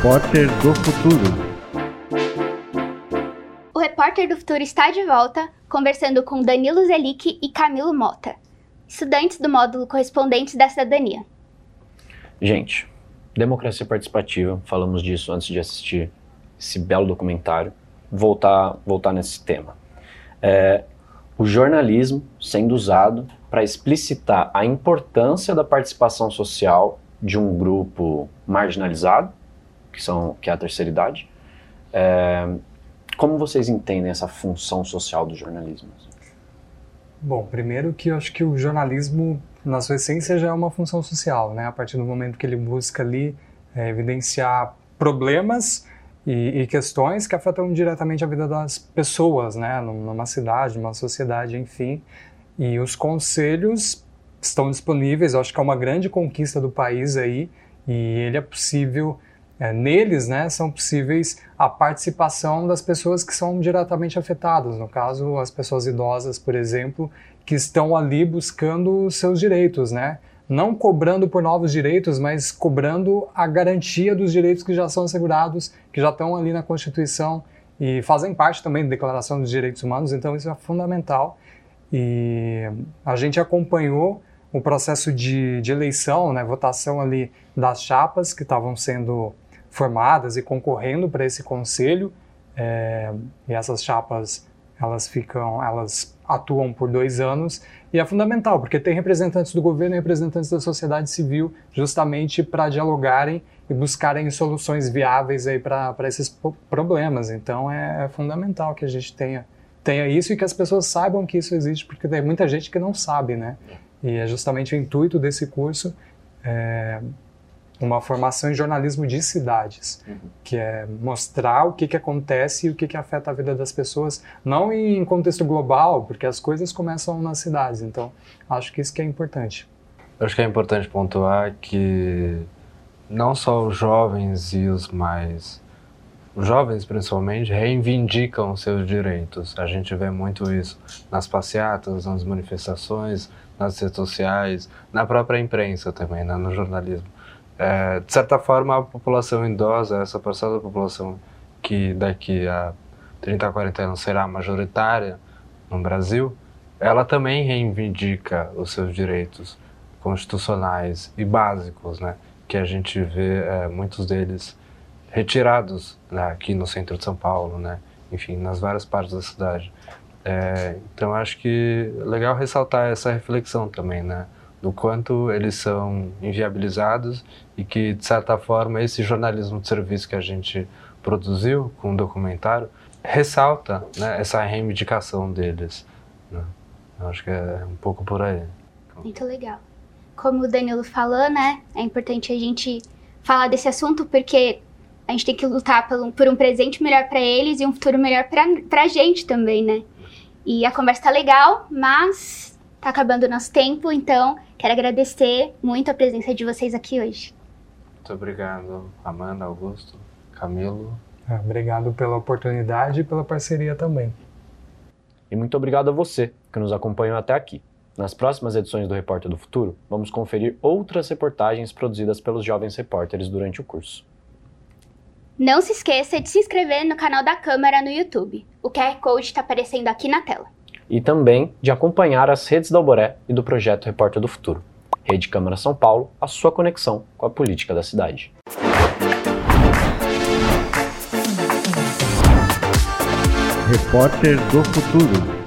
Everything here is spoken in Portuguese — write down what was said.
Repórter do Futuro. O Repórter do Futuro está de volta, conversando com Danilo Zelic e Camilo Mota, estudantes do módulo Correspondentes da Cidadania. Gente, democracia participativa, falamos disso antes de assistir esse belo documentário. Voltar, voltar nesse tema. É, o jornalismo sendo usado para explicitar a importância da participação social de um grupo marginalizado, que, são, que é a terceira idade. É, como vocês entendem essa função social do jornalismo? Bom, primeiro que eu acho que o jornalismo, na sua essência, já é uma função social, né? A partir do momento que ele busca ali é, evidenciar problemas e, e, questões que afetam diretamente a vida das pessoas, né? Numa cidade, numa sociedade, enfim. E os conselhos estão disponíveis, eu acho que é uma grande conquista do país aí, e ele é possível é, neles, né, são possíveis a participação das pessoas que são diretamente afetadas, no caso, as pessoas idosas, por exemplo, que estão ali buscando seus direitos, né? Não cobrando por novos direitos, mas cobrando a garantia dos direitos que já são assegurados, que já estão ali na Constituição e fazem parte também da Declaração dos Direitos Humanos, então isso é fundamental. E a gente acompanhou o processo de, de eleição, né, votação ali das chapas que estavam sendo formadas e concorrendo para esse conselho. É, e essas chapas elas ficam, elas atuam por dois anos e é fundamental porque tem representantes do governo e representantes da sociedade civil justamente para dialogarem e buscarem soluções viáveis aí para esses problemas. Então é, é, fundamental que a gente tenha tenha isso e que as pessoas saibam que isso existe porque tem muita gente que não sabe, né? E é justamente o intuito desse curso é, uma formação em jornalismo de cidades, uhum. que é mostrar o que, que acontece e o que, que afeta a vida das pessoas, não em contexto global, porque as coisas começam nas cidades. Então, acho que isso que é importante. Eu acho que é importante pontuar que não só os jovens e os mais os jovens principalmente reivindicam seus direitos. A gente vê muito isso nas passeatas, nas manifestações, nas redes sociais, na própria imprensa também, né, no jornalismo é, de certa forma, a população idosa, essa parcela da população que daqui a 30 a 40 anos será majoritária no Brasil, ela também reivindica os seus direitos constitucionais e básicos, né? Que a gente vê é, muitos deles retirados né, aqui no centro de São Paulo, né? Enfim, nas várias partes da cidade. É, então, acho que é legal ressaltar essa reflexão também, né? Do quanto eles são inviabilizados e que, de certa forma, esse jornalismo de serviço que a gente produziu com o documentário ressalta né, essa reivindicação deles. Né? Eu acho que é um pouco por aí. Muito legal. Como o Danilo falou, né, é importante a gente falar desse assunto porque a gente tem que lutar por um, por um presente melhor para eles e um futuro melhor para a gente também, né? E a conversa tá legal, mas tá acabando o nosso tempo, então Quero agradecer muito a presença de vocês aqui hoje. Muito obrigado, Amanda, Augusto, Camilo. É, obrigado pela oportunidade e pela parceria também. E muito obrigado a você que nos acompanhou até aqui. Nas próximas edições do Repórter do Futuro, vamos conferir outras reportagens produzidas pelos jovens repórteres durante o curso. Não se esqueça de se inscrever no canal da Câmara no YouTube. O QR Code está aparecendo aqui na tela e também de acompanhar as redes da Alboré e do projeto Repórter do Futuro. Rede Câmara São Paulo, a sua conexão com a política da cidade. Repórter do Futuro.